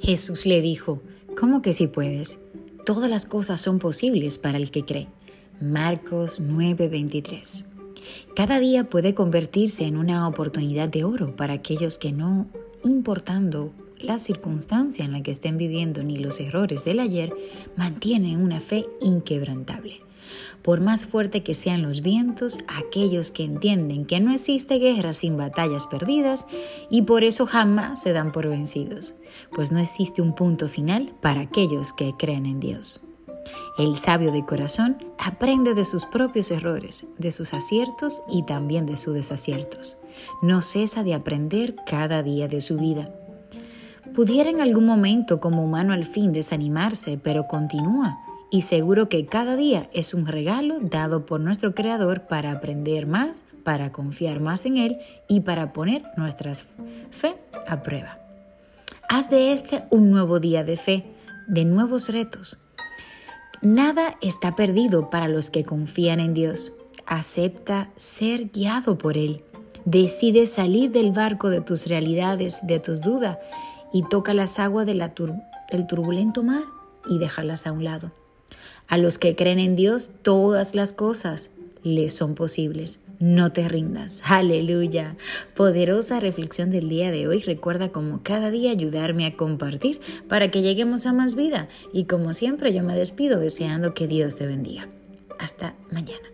Jesús le dijo, ¿cómo que si puedes? Todas las cosas son posibles para el que cree. Marcos 9:23. Cada día puede convertirse en una oportunidad de oro para aquellos que no, importando la circunstancia en la que estén viviendo ni los errores del ayer, mantienen una fe inquebrantable. Por más fuerte que sean los vientos, aquellos que entienden que no existe guerra sin batallas perdidas y por eso jamás se dan por vencidos, pues no existe un punto final para aquellos que creen en Dios. El sabio de corazón aprende de sus propios errores, de sus aciertos y también de sus desaciertos. No cesa de aprender cada día de su vida. Pudiera en algún momento como humano al fin desanimarse, pero continúa y seguro que cada día es un regalo dado por nuestro Creador para aprender más, para confiar más en Él y para poner nuestra fe a prueba. Haz de este un nuevo día de fe, de nuevos retos. Nada está perdido para los que confían en Dios. Acepta ser guiado por Él. Decide salir del barco de tus realidades, de tus dudas y toca las aguas del turbulento mar y déjalas a un lado. A los que creen en Dios, todas las cosas les son posibles. No te rindas. Aleluya. Poderosa reflexión del día de hoy. Recuerda como cada día ayudarme a compartir para que lleguemos a más vida. Y como siempre yo me despido deseando que Dios te bendiga. Hasta mañana.